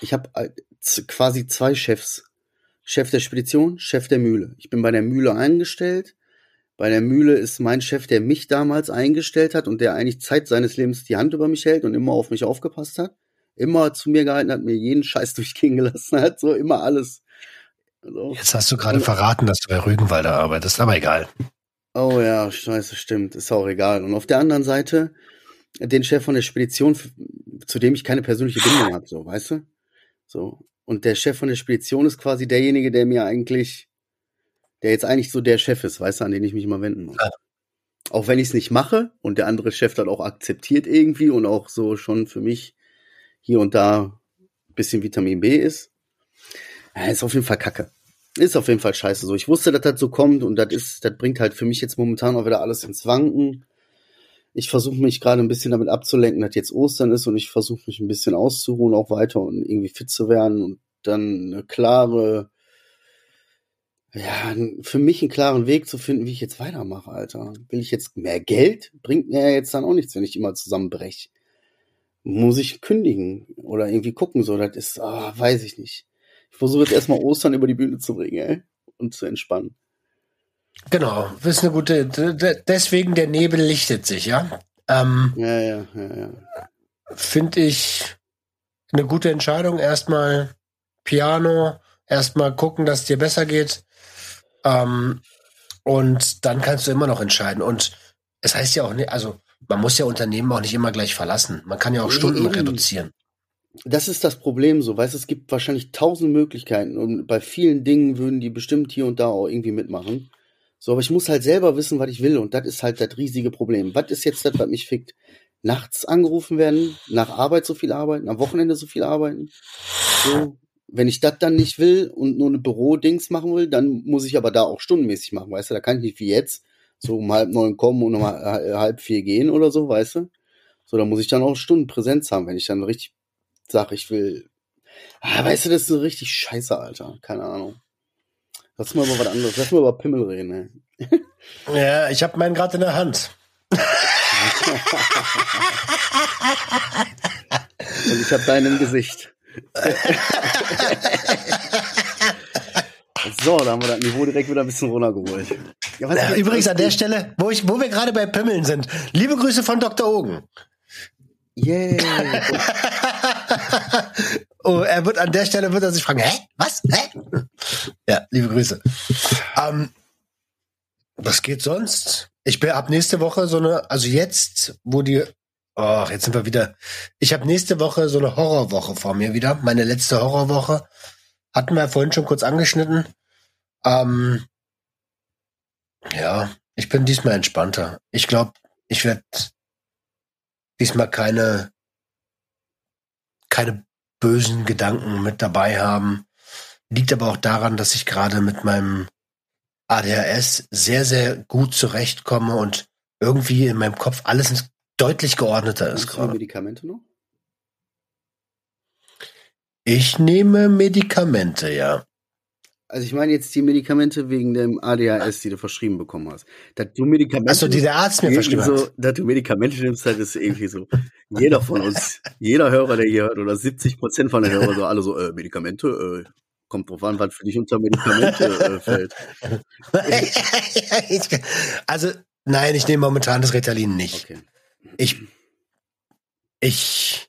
S3: Ich habe quasi zwei Chefs. Chef der Spedition, Chef der Mühle. Ich bin bei der Mühle eingestellt. Bei der Mühle ist mein Chef, der mich damals eingestellt hat und der eigentlich Zeit seines Lebens die Hand über mich hält und immer auf mich aufgepasst hat. Immer zu mir gehalten hat, mir jeden Scheiß durchgehen gelassen hat, so immer alles. So.
S2: Jetzt hast du gerade verraten, dass du bei Rügenwalder arbeitest, aber egal.
S3: Oh ja, scheiße, stimmt. Ist auch egal. Und auf der anderen Seite den Chef von der Spedition, zu dem ich keine persönliche Bindung habe, so, weißt du? So. Und der Chef von der Spedition ist quasi derjenige, der mir eigentlich, der jetzt eigentlich so der Chef ist, weißt du, an den ich mich immer wenden muss.
S2: Ja.
S3: Auch wenn ich es nicht mache und der andere Chef dann auch akzeptiert irgendwie und auch so schon für mich hier und da ein bisschen Vitamin B ist. Ja, ist auf jeden Fall Kacke. Ist auf jeden Fall scheiße so. Ich wusste, dass das so kommt und das ist, das bringt halt für mich jetzt momentan auch wieder alles ins Wanken. Ich versuche mich gerade ein bisschen damit abzulenken, dass jetzt Ostern ist und ich versuche mich ein bisschen auszuruhen, auch weiter und irgendwie fit zu werden und dann eine klare, ja, für mich einen klaren Weg zu finden, wie ich jetzt weitermache, Alter. Will ich jetzt mehr Geld? Bringt mir ja jetzt dann auch nichts, wenn ich immer zusammenbreche. Muss ich kündigen oder irgendwie gucken, so, das ist, ah, weiß ich nicht. Ich versuche jetzt erstmal Ostern über die Bühne zu bringen, ey, und zu entspannen.
S2: Genau, das ist eine gute, deswegen der Nebel lichtet sich, ja. Ähm,
S3: Ja, ja, ja, ja.
S2: Finde ich eine gute Entscheidung. Erstmal Piano, erstmal gucken, dass es dir besser geht. Ähm, und dann kannst du immer noch entscheiden. Und es heißt ja auch nicht, also man muss ja Unternehmen auch nicht immer gleich verlassen. Man kann ja auch Stunden
S3: eben.
S2: reduzieren.
S3: Das ist das Problem so, weißt du, es gibt wahrscheinlich tausend Möglichkeiten und bei vielen Dingen würden die bestimmt hier und da auch irgendwie mitmachen. So, aber ich muss halt selber wissen, was ich will und das ist halt das riesige Problem. Was ist jetzt das, was mich fickt? Nachts angerufen werden, nach Arbeit so viel arbeiten, am Wochenende so viel arbeiten. So, wenn ich das dann nicht will und nur eine Bürodings machen will, dann muss ich aber da auch stundenmäßig machen, weißt du, da kann ich nicht wie jetzt so um halb neun kommen und um ha- halb vier gehen oder so, weißt du? So, da muss ich dann auch Stunden Präsenz haben, wenn ich dann richtig sage, ich will. Ah, weißt du, das ist so richtig scheiße, Alter. Keine Ahnung. Lass mal über was anderes. Lass mal über Pimmel reden, ey.
S2: Ja, ich habe meinen gerade in der Hand.
S3: Und ich habe deinen im Gesicht. so, da haben wir das Niveau direkt wieder ein bisschen runtergeholt.
S2: Ja, ja, übrigens an der Stelle, wo, ich, wo wir gerade bei Pimmeln sind, liebe Grüße von Dr. Ogen.
S3: Yeah.
S2: oh, er wird an der Stelle wird er sich fragen, hä? Was? Hä? Ja, liebe Grüße. Ähm, was geht sonst? Ich bin ab nächste Woche so eine, also jetzt, wo die, oh, jetzt sind wir wieder. Ich habe nächste Woche so eine Horrorwoche vor mir wieder. Meine letzte Horrorwoche. Hatten wir vorhin schon kurz angeschnitten. Ähm, ja, ich bin diesmal entspannter. Ich glaube, ich werde diesmal keine, keine bösen Gedanken mit dabei haben. Liegt aber auch daran, dass ich gerade mit meinem ADHS sehr, sehr gut zurechtkomme und irgendwie in meinem Kopf alles deutlich geordneter ist
S3: gerade. Medikamente noch?
S2: Ich nehme Medikamente, ja.
S3: Also ich meine jetzt die Medikamente wegen dem ADHS, die du verschrieben bekommen hast. Dass du Medikamente,
S2: Achso, die der Arzt mir verschrieben
S3: so,
S2: hat.
S3: Dass du Medikamente nimmst, das ist irgendwie so. Jeder von uns, jeder Hörer, der hier hört, oder 70 Prozent von den Hörern, so alle so, äh, Medikamente, äh, kommt drauf an, was für dich unter Medikamente äh, fällt.
S2: also, nein, ich nehme momentan das Ritalin nicht.
S3: Okay.
S2: Ich, ich,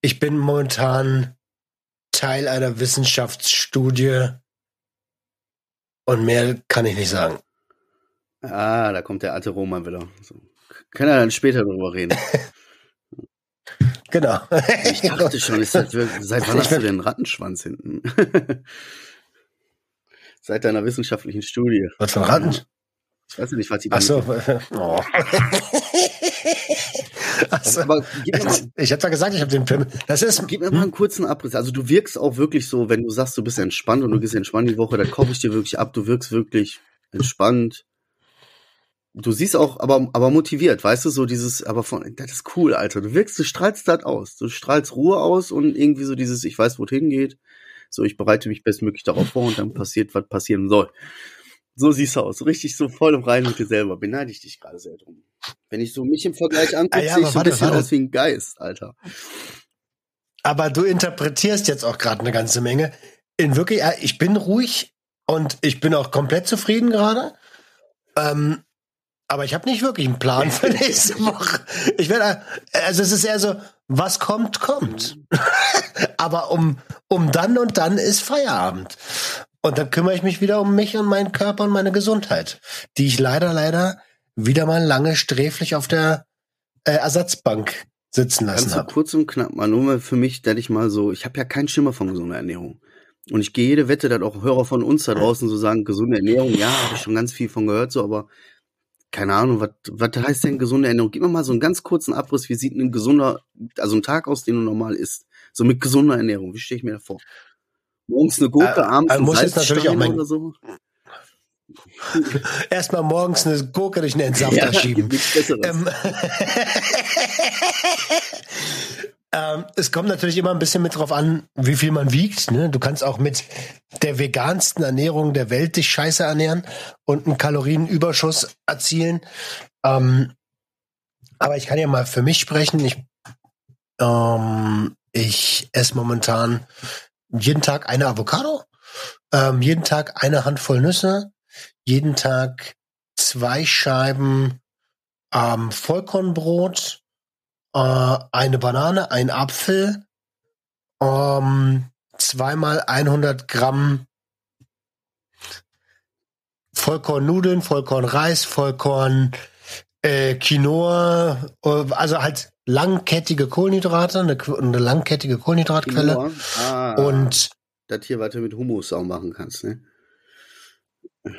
S2: ich bin momentan Teil einer Wissenschaftsstudie und mehr kann ich nicht sagen.
S3: Ah, da kommt der alte Roman wieder. So. Können wir dann später drüber reden.
S2: genau.
S3: Ich dachte schon, das wirklich, seit wann hast du denn einen Rattenschwanz hinten? seit deiner wissenschaftlichen Studie.
S2: Was für ein Ratten?
S3: Ich weiß nicht, was die
S2: Ach so. Oh.
S3: Also, aber gib mir mal,
S2: ich habe da gesagt, ich habe den Film. Das ist.
S3: Gib mir mal einen kurzen Abriss. Also du wirkst auch wirklich so, wenn du sagst, du bist entspannt und du gehst entspannt die Woche, dann kaufe ich dir wirklich ab. Du wirkst wirklich entspannt. Du siehst auch, aber, aber motiviert, weißt du, so dieses, aber von, das ist cool, Alter. Du wirkst, du strahlst das aus. Du strahlst Ruhe aus und irgendwie so dieses, ich weiß, wo es hingeht. So, ich bereite mich bestmöglich darauf vor und dann passiert, was passieren soll. So siehst du aus. Richtig so voll im Reinen mit dir selber. Beneide ich dich gerade sehr drum. Wenn ich so mich im Vergleich angucke, ah, ja, sehe ich so ein bisschen warte. aus wie ein Geist, Alter.
S2: Aber du interpretierst jetzt auch gerade eine ganze Menge. In wirklich, ich bin ruhig und ich bin auch komplett zufrieden gerade. Ähm, aber ich habe nicht wirklich einen Plan für nächste Woche. Ich werde, also es ist eher so, was kommt, kommt. aber um, um dann und dann ist Feierabend. Und dann kümmere ich mich wieder um mich und meinen Körper und meine Gesundheit, die ich leider, leider wieder mal lange sträflich auf der äh, Ersatzbank sitzen lassen habe.
S3: kurz und knapp mal nur mal für mich, dass ich mal so, ich habe ja keinen Schimmer von gesunder Ernährung. Und ich gehe jede Wette, dass auch Hörer von uns da draußen so sagen, gesunde Ernährung, ja, habe ich schon ganz viel von gehört, so, aber keine Ahnung, was, was heißt denn gesunde Ernährung? Gib mir mal so einen ganz kurzen Abriss, wie sieht ein gesunder, also ein Tag aus, den du normal isst? So mit gesunder Ernährung, wie stehe ich mir da vor? Morgens eine Gurke, äh, abends
S2: ein muss jetzt natürlich auch mein,
S3: oder so.
S2: Erstmal morgens eine Gurke durch einen Entsafter ja, schieben. Ähm, ähm, es kommt natürlich immer ein bisschen mit drauf an, wie viel man wiegt. Ne? Du kannst auch mit der vegansten Ernährung der Welt dich scheiße ernähren und einen Kalorienüberschuss erzielen. Ähm, aber ich kann ja mal für mich sprechen. Ich, ähm, ich esse momentan jeden Tag eine Avocado, ähm, jeden Tag eine Handvoll Nüsse, jeden Tag zwei Scheiben ähm, Vollkornbrot, äh, eine Banane, ein Apfel, ähm, zweimal 100 Gramm Vollkornnudeln, Vollkornreis, Vollkorn äh, Quinoa, äh, also halt langkettige Kohlenhydrate, eine, eine langkettige Kohlenhydratquelle. Ah, und
S3: das hier, du mit Hummus auch machen kannst, ne?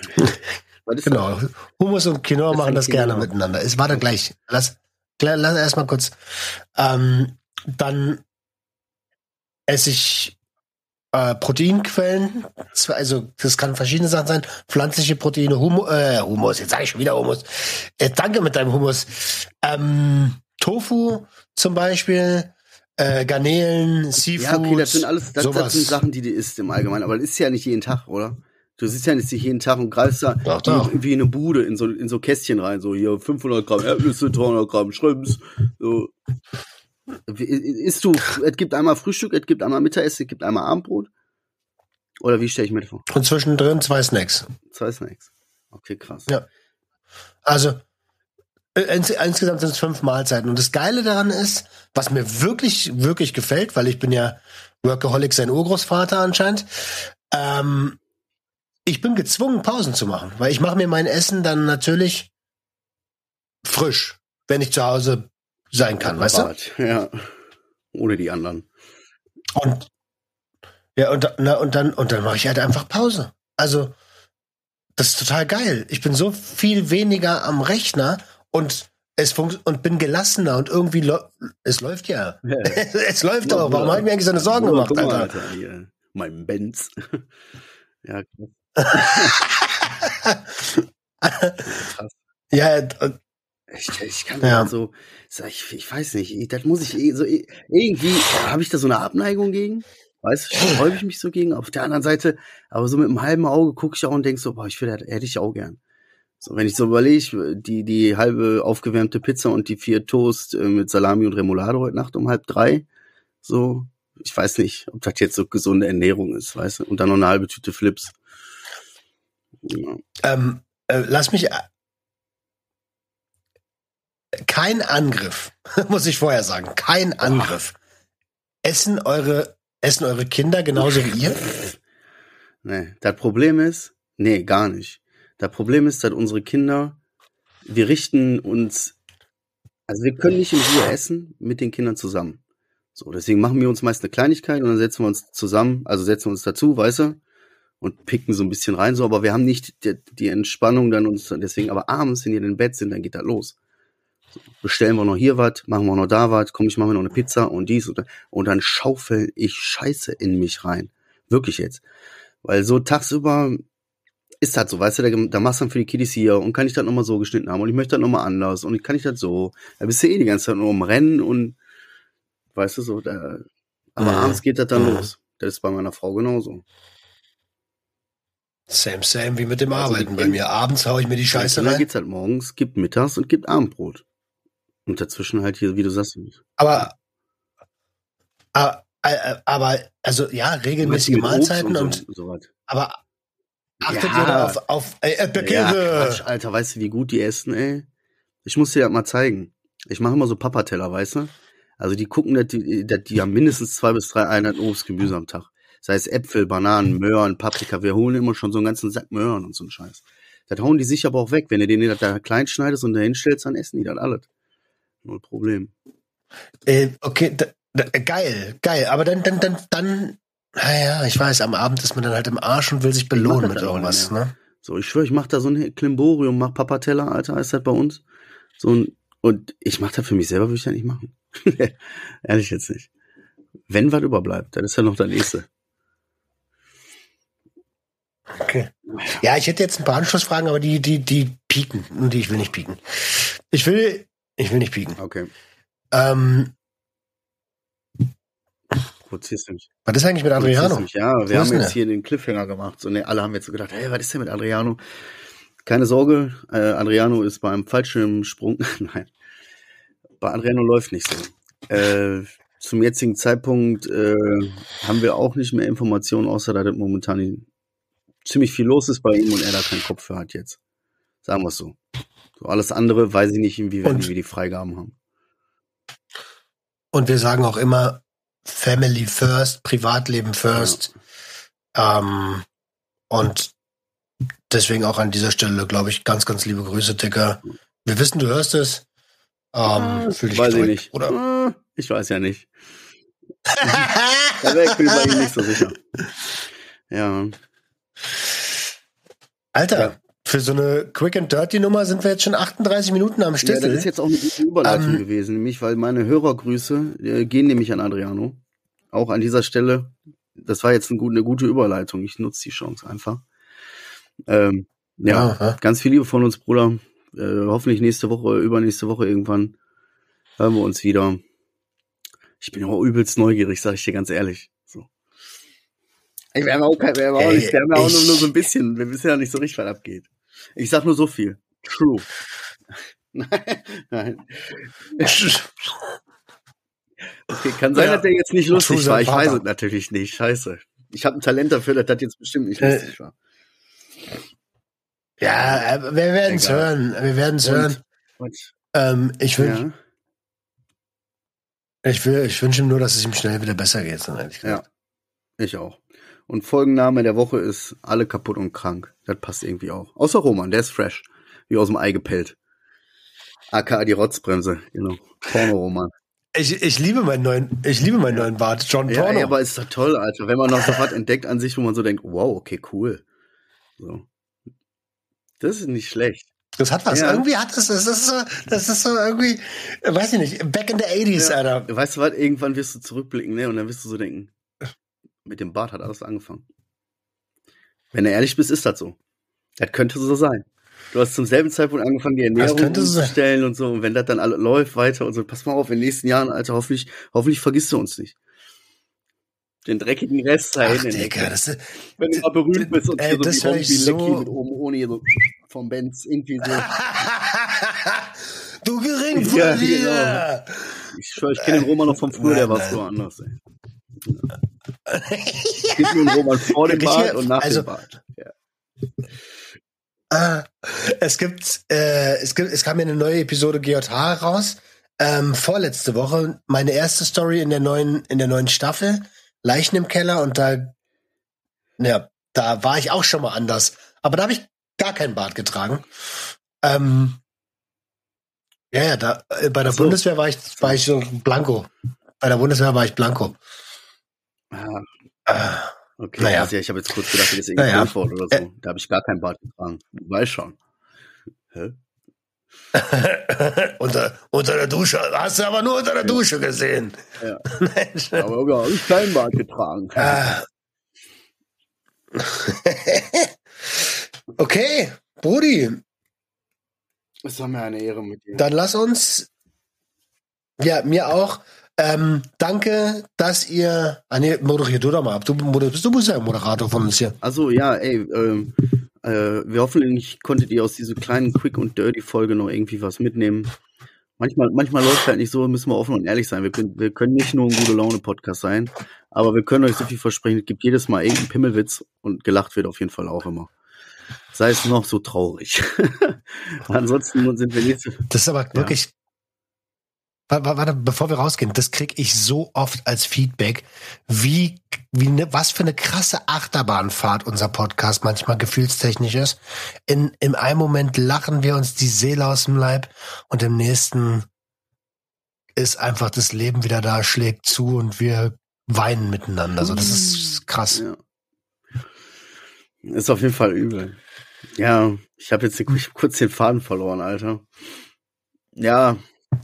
S2: genau. Das? Hummus und Quinoa das machen das Quinoa. gerne miteinander. Es war da gleich. Lass, lass erstmal kurz. Ähm, dann esse ich äh, Proteinquellen. Also das kann verschiedene Sachen sein. Pflanzliche Proteine, Humus, äh, Humus, jetzt sage ich schon wieder Humus. Äh, danke mit deinem Humus. Ähm, Tofu zum Beispiel, äh, Garnelen, Seafood.
S3: Ja, okay, das sind alles, das, das sind Sachen, die du isst im Allgemeinen. Aber das ist ja nicht jeden Tag, oder? Du sitzt ja nicht jeden Tag und greifst da
S2: Doch, doch.
S3: irgendwie in eine Bude in so, in so Kästchen rein, so hier 500 Gramm Erdnüsse, 300 Gramm Shrimps, so. Isst du, es gibt einmal Frühstück, es gibt einmal Mittagessen, es gibt einmal Abendbrot? Oder wie stelle ich mir das vor?
S2: Und zwischendrin zwei Snacks.
S3: Zwei Snacks. Okay, krass.
S2: Ja. Also ins, insgesamt sind es fünf Mahlzeiten. Und das Geile daran ist, was mir wirklich, wirklich gefällt, weil ich bin ja Workaholic sein Urgroßvater anscheinend, ähm, ich bin gezwungen, Pausen zu machen, weil ich mache mir mein Essen dann natürlich frisch, wenn ich zu Hause sein kann, weißt du?
S3: Bart, Ja. Ohne die anderen.
S2: Und ja, und, na, und dann, und dann mache ich halt einfach Pause. Also, das ist total geil. Ich bin so viel weniger am Rechner und es funkt und bin gelassener und irgendwie läu- es läuft ja.
S3: Ja.
S2: es läuft doch. Warum habe ich mir eigentlich so eine Sorgen gemacht,
S3: mal,
S2: Alter?
S3: Hier, mein Benz. ja.
S2: Ja, und,
S3: Ich, ich kann
S2: Ja.
S3: ja. so, ich, ich weiß nicht, ich- das muss ich eh so eh- irgendwie habe ich da so eine Abneigung gegen. Weißt du, sträube ich mich so gegen. Auf der anderen Seite, aber so mit einem halben Auge gucke ich auch und denk so, boah, ich will, das hätte ich auch gern. So, wenn ich so überlege, die, die halbe aufgewärmte Pizza und die vier Toast äh, mit Salami und Remoulade heute Nacht um halb drei, so, ich weiß nicht, ob das jetzt so gesunde Ernährung ist, weißt du, und dann noch eine halbe Tüte Flips. Ja.
S2: ähm, äh, lass mich. Äh, kein Angriff, muss ich vorher sagen. Kein Angriff. Essen eure, essen eure Kinder genauso wie ihr?
S3: Nee, das Problem ist, nee, gar nicht. Das Problem ist, dass unsere Kinder, wir richten uns, also wir können nicht in Ruhe essen mit den Kindern zusammen. So, deswegen machen wir uns meist eine Kleinigkeit und dann setzen wir uns zusammen, also setzen wir uns dazu, weißt du, und picken so ein bisschen rein, so, aber wir haben nicht die, die Entspannung dann uns, deswegen, aber abends, wenn die in den Bett sind, dann geht das los. So, bestellen wir noch hier was, machen wir noch da was, komm, ich mache mir noch eine Pizza und dies und, und dann schaufel ich Scheiße in mich rein. Wirklich jetzt. Weil so tagsüber ist das so, weißt du, da, da machst du dann für die Kiddies hier und kann ich das nochmal so geschnitten haben und ich möchte das nochmal anders und kann ich das so. Da bist du eh die ganze Zeit nur am Rennen und weißt du so, da, aber
S2: Mhm.
S3: abends geht das dann
S2: Mhm.
S3: los. Das ist bei meiner Frau genauso.
S2: Same, same wie mit dem
S3: Also
S2: Arbeiten bei mir. Abends haue ich mir die Scheiße
S3: dann
S2: rein.
S3: geht's halt morgens, gibt mittags und gibt Abendbrot. Und dazwischen halt hier, wie du sagst,
S2: Aber, aber, aber, also ja, regelmäßige Mahlzeiten
S3: so,
S2: und,
S3: so
S2: aber achtet
S3: Ja.
S2: ihr da auf, auf
S3: Ja,
S2: Erdbeerkäse?
S3: Quatsch, Alter, weißt du, wie gut die essen, ey? Ich muss dir das mal zeigen. Ich mache immer so Papateller, weißt du? Also die gucken, dass die, dass die haben mindestens zwei bis drei Einheiten Obst, Gemüse am Tag. Sei es Äpfel, Bananen, Möhren, Paprika. Wir holen immer schon so einen ganzen Sack Möhren und so einen Scheiß. Das hauen die sich aber auch weg. Wenn du den da klein schneidest und da hinstellst, dann essen die das alles. Null Problem.
S2: Äh, okay, da, da, geil, geil. Aber dann, dann, dann, dann, naja, ich weiß, am Abend ist man dann halt im Arsch und will sich belohnen mit irgendwas, ne?
S3: So, ich schwöre, ich mach da so ein Klimborium, mach Papateller, Alter, heißt das bei uns. So ein, und ich mach das für mich selber, würde ich das nicht machen. Ehrlich jetzt nicht. Wenn was überbleibt, dann ist ja noch der nächste.
S2: Okay. Ja, ich hätte jetzt ein paar Anschlussfragen, aber die, die, die pieken. Und die, ich will nicht pieken. Ich will, ich will nicht pieken.
S3: Okay.
S2: Ähm,
S3: Provozierst du mich?
S2: was ist eigentlich mit Adriano?
S3: mich? Ja, wir haben jetzt
S2: der?
S3: hier den Cliffhanger gemacht. So, ne, alle haben jetzt so gedacht, hey, was ist denn mit Adriano? Keine Sorge, äh, Adriano ist beim Fallschirmsprung. Nein. Bei Adriano läuft nicht so. Äh, zum jetzigen Zeitpunkt äh, haben wir auch nicht mehr Informationen, außer dass das momentan ziemlich viel los ist bei ihm und er da keinen Kopf für hat jetzt. Sagen wir es so. so. Alles andere weiß ich nicht, inwieweit
S2: Und-
S3: wir die Freigaben haben.
S2: Und wir sagen auch immer Family first, Privatleben first. Ähm, und deswegen auch an dieser Stelle, glaube ich, ganz, ganz liebe Grüße, Dicker. Wir wissen, du hörst es. Ähm, fühl dich
S3: weiß ich
S2: gedrückt,
S3: nicht.
S2: Oder?
S3: Ah, Ich weiß ja nicht. Wäre ich mir bei ihm nicht so sicher. Ja.
S2: Alter,
S3: Ja.
S2: Für so eine Quick and Dirty Nummer sind wir jetzt schon 38 Minuten am
S3: Ja,
S2: Stissel.
S3: das ist jetzt auch eine gute Überleitung
S2: Ähm,
S3: gewesen, nämlich weil meine Hörergrüße äh, gehen nämlich an Adriano. Auch an dieser Stelle. Das war jetzt eine gute, eine gute Überleitung. Ich nutze die Chance einfach. Ähm, ja,
S2: Aha.
S3: ganz viel Liebe von uns, Bruder. Äh, hoffentlich nächste Woche, übernächste Woche irgendwann. hören wir uns wieder. Ich bin auch übelst neugierig, sag ich dir ganz ehrlich. So. Ich wäre auch, kein, wir haben auch, nicht, wir haben auch nur so ein bisschen. Wir wissen ja nicht so richtig, was abgeht. Ich sag nur so viel. True. Nein, nein. Okay, kann sein,
S2: Ja.
S3: dass der jetzt nicht lustig war. Ich weiß es natürlich nicht. Scheiße. Ich habe ein Talent dafür, dass das jetzt bestimmt nicht
S2: Äh,
S3: lustig war.
S2: Ja, äh, wir werden es hören. Wir werden es hören.
S3: Und,
S2: Ähm, ich wünsche
S3: ja,
S2: ich will, ich wünsche ihm nur, dass es ihm schnell wieder besser geht. So ehrlich
S3: ja,
S2: gesagt.
S3: ich auch. Und Folgenname der Woche ist Alle kaputt und krank. Das passt irgendwie auch. Außer Roman, der ist fresh. Wie aus dem Ei gepellt. AKA die Rotzbremse, genau. Porno-Roman.
S2: Ich, ich liebe meinen neuen, ich liebe meinen neuen Bart, John
S3: Ja,
S2: Porno.
S3: ey, aber ist doch toll, Alter. Wenn man noch so was entdeckt an sich, wo man so denkt, wow, okay, cool. So. Das ist nicht schlecht.
S2: das hat was.
S3: Ja.
S2: Irgendwie hat es, das ist so, das ist so irgendwie, weiß ich nicht, back in the 80s,
S3: Ja.
S2: Alter.
S3: Weißt du was, irgendwann wirst du zurückblicken, ne? Und dann wirst du so denken, mit dem Bart hat alles angefangen. Wenn du ehrlich bist, ist das so. Das könnte so sein. Du hast zum selben Zeitpunkt angefangen, die Ernährung
S2: sein.
S3: umzustellen und so. Und wenn das dann alle läuft weiter und so, pass mal auf, in den nächsten Jahren, Alter, hoffentlich, hoffentlich vergisst du uns nicht. Den dreckigen Rest da
S2: Ach. Digga, das ist,
S3: Wenn du mal berühmt bist und
S2: Ey,
S3: so
S2: das
S3: wie
S2: ich so-
S3: mit oben ohne so vom Benz irgendwie so.
S2: du gering
S3: Ja,
S2: Verlierer.
S3: Ich ich kenne den Roman noch vom früher, der war so anders, ey. Es gibt nur einen Roman vor dem Bart und nach
S2: also-
S3: dem Bart. Ja.
S2: Ah, es gibt, äh, es gibt, es kam ja eine neue Episode GJH raus. Ähm, vorletzte Woche meine erste Story in der neuen, in der neuen Staffel. Leichen im Keller und da, ja, da war ich auch schon mal anders. Aber da habe ich gar keinen Bart getragen. Ähm, ja, ja, da, äh, bei der
S3: so.
S2: Bundeswehr war ich, war ich so blanco. Bei der Bundeswehr war ich blanco.
S3: Ah,
S2: Ah.
S3: okay.
S2: Naja.
S3: Also, ich habe jetzt kurz gedacht, das ist irgendwie
S2: Naja.
S3: Antwort oder so. Da habe ich gar keinen Bart getragen. Du weißt schon. Hä?
S2: unter, unter der Dusche. Hast du aber nur unter der Dusche gesehen.
S3: Ja.
S2: Nein,
S3: Aber ja, habe ich keinen Bart getragen.
S2: Ah. okay, Brudi,
S3: Es war mir eine Ehre mit dir.
S2: dann lass uns. Ja, mir auch. Ähm, danke, dass ihr. Ah, nee, moderier du doch mal ab. Du, du bist ja Moderator von uns hier.
S3: Also ja, ey, ähm, äh, wir hoffentlich konntet ihr aus dieser kleinen Quick und Dirty Folge noch irgendwie was mitnehmen. Manchmal, manchmal läuft halt nicht so, müssen wir offen und ehrlich sein. Wir können, wir können nicht nur ein gute Laune Podcast sein, aber wir können euch so viel versprechen. Es gibt jedes Mal irgendeinen Pimmelwitz und gelacht wird auf jeden Fall auch immer. Sei es noch so traurig. Ansonsten sind wir nächste.
S2: Das ist aber wirklich. Warte, bevor wir rausgehen, das krieg ich so oft als Feedback, wie, wie ne, was für eine krasse Achterbahnfahrt unser Podcast manchmal gefühlstechnisch ist. In, in einem Moment lachen wir uns die Seele aus dem Leib und im nächsten ist einfach das Leben wieder da, schlägt zu und wir weinen miteinander. Also das ist krass.
S3: Ja. Ist auf jeden Fall übel. Ja, ich habe jetzt kurz den Faden verloren, Alter. Ja,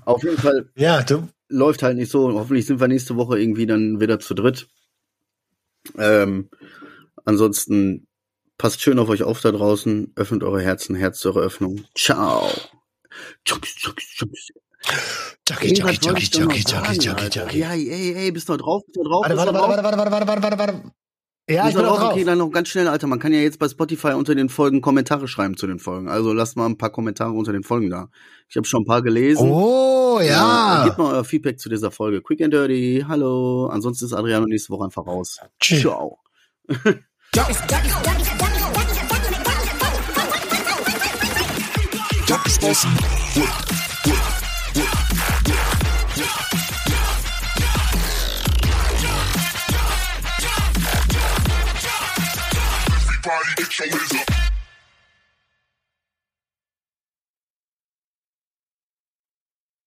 S3: auf jeden Fall
S2: Ja, du,
S3: läuft halt nicht so. Hoffentlich sind wir nächste Woche irgendwie dann wieder zu dritt. Ähm, ansonsten passt schön auf euch auf da draußen. Öffnet eure Herzen, Herz zur Öffnung. Ciao. Tschukis, tschukis, tschukis.
S2: Jockey, Jockey, Jockey, Jockey, Jockey, Jockey. Jockey.
S3: Ja, ey, ey, bist du drauf? Bist du drauf?
S2: Warte, warte, warte, warte, warte, warte, warte, warte, warte. Ja, ich bin
S3: noch
S2: auch drauf.
S3: Okay, dann noch ganz schnell, Alter. Man kann ja jetzt bei Spotify unter den Folgen Kommentare schreiben zu den Folgen. Also lasst mal ein paar Kommentare unter den Folgen da. Ich habe schon ein paar gelesen.
S2: Oh, ja.
S3: Gebt mal euer Feedback zu dieser Folge. Quick and Dirty. Hallo. Ansonsten ist Adriano nächste Woche einfach raus.
S2: Tschüss.
S3: Ciao.
S1: body, get your hands.